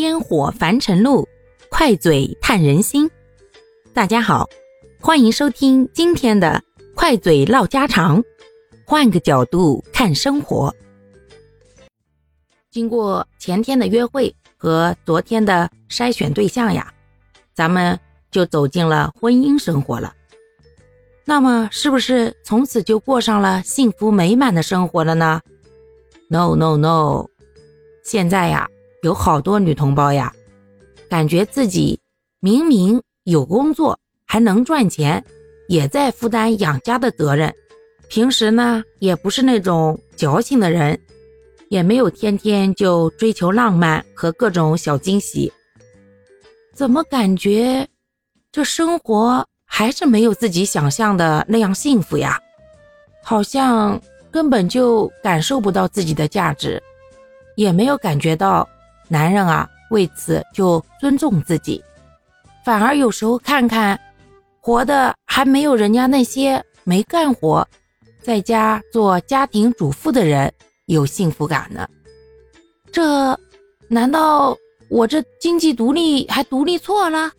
烟火凡尘路，快嘴探人心。大家好，欢迎收听今天的快嘴唠家常，换个角度看生活。经过前天的约会和昨天的筛选对象呀，咱们就走进了婚姻生活了。那么，是不是从此就过上了幸福美满的生活了呢？No No No，现在呀，有好多女同胞呀，感觉自己明明有工作，还能赚钱，也在负担养家的责任，平时呢，也不是那种矫情的人，也没有天天就追求浪漫和各种小惊喜，怎么感觉这生活？还是没有自己想象的那样幸福呀，好像根本就感受不到自己的价值，也没有感觉到男人啊为此就尊重自己，反而有时候看看活的还没有人家那些没干活，在家做家庭主妇的人有幸福感呢。这难道我这经济独立还独立错了？